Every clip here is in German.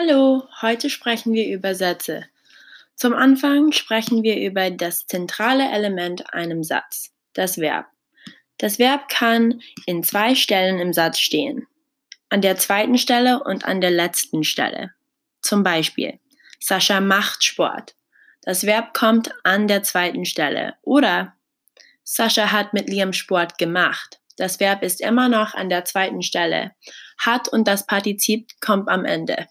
Hallo, heute sprechen wir über Sätze. Zum Anfang sprechen wir über das zentrale Element einem Satz, das Verb. Das Verb kann in zwei Stellen im Satz stehen. An der zweiten Stelle und an der letzten Stelle. Zum Beispiel, Sascha macht Sport. Das Verb kommt an der zweiten Stelle. Oder Sascha hat mit Liam Sport gemacht. Das Verb ist immer noch an der zweiten Stelle. Hat und das Partizip kommt am Ende.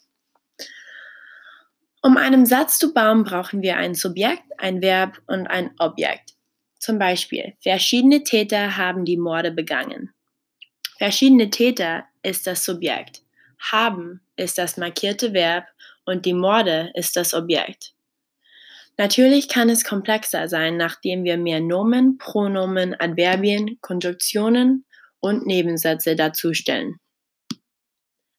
Um einen Satz zu bauen, brauchen wir ein Subjekt, ein Verb und ein Objekt. Zum Beispiel, verschiedene Täter haben die Morde begangen. Verschiedene Täter ist das Subjekt, haben ist das markierte Verb und die Morde ist das Objekt. Natürlich kann es komplexer sein, nachdem wir mehr Nomen, Pronomen, Adverbien, Konjunktionen und Nebensätze dazustellen.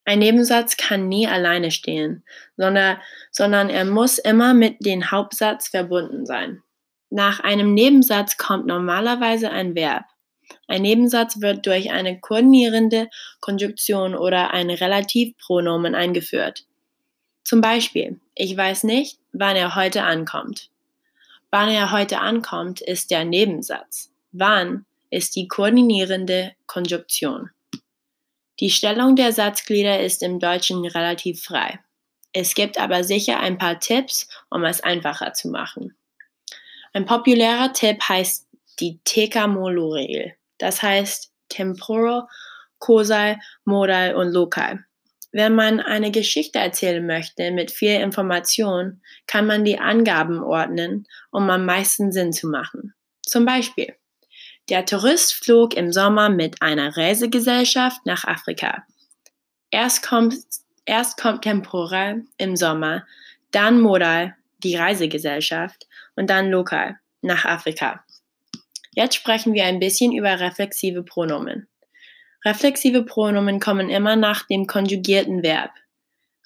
Ein Nebensatz kann nie alleine stehen, sondern, sondern er muss immer mit dem Hauptsatz verbunden sein. Nach einem Nebensatz kommt normalerweise ein Verb. Ein Nebensatz wird durch eine koordinierende Konjunktion oder ein Relativpronomen eingeführt. Zum Beispiel, ich weiß nicht, wann er heute ankommt. Wann er heute ankommt, ist der Nebensatz. Wann ist die koordinierende Konjunktion. Die Stellung der Satzglieder ist im Deutschen relativ frei. Es gibt aber sicher ein paar Tipps, um es einfacher zu machen. Ein populärer Tipp heißt die Tekamolo-Regel. Das heißt Temporal, Causal, Modal und Lokal. Wenn man eine Geschichte erzählen möchte mit viel Information, kann man die Angaben ordnen, um am meisten Sinn zu machen. Zum Beispiel, der Tourist flog im Sommer mit einer Reisegesellschaft nach Afrika. Erst kommt, erst kommt temporal im Sommer, dann modal die Reisegesellschaft und dann lokal nach Afrika. Jetzt sprechen wir ein bisschen über reflexive Pronomen. Reflexive Pronomen kommen immer nach dem konjugierten Verb.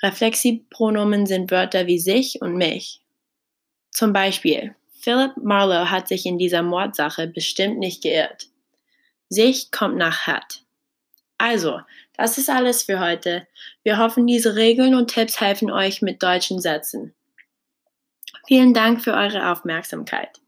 Reflexive Pronomen sind Wörter wie sich und mich. Zum Beispiel, Philip Marlowe hat sich in dieser Mordsache bestimmt nicht geirrt. Sich kommt nach hat. Also, das ist alles für heute. Wir hoffen, diese Regeln und Tipps helfen euch mit deutschen Sätzen. Vielen Dank für eure Aufmerksamkeit.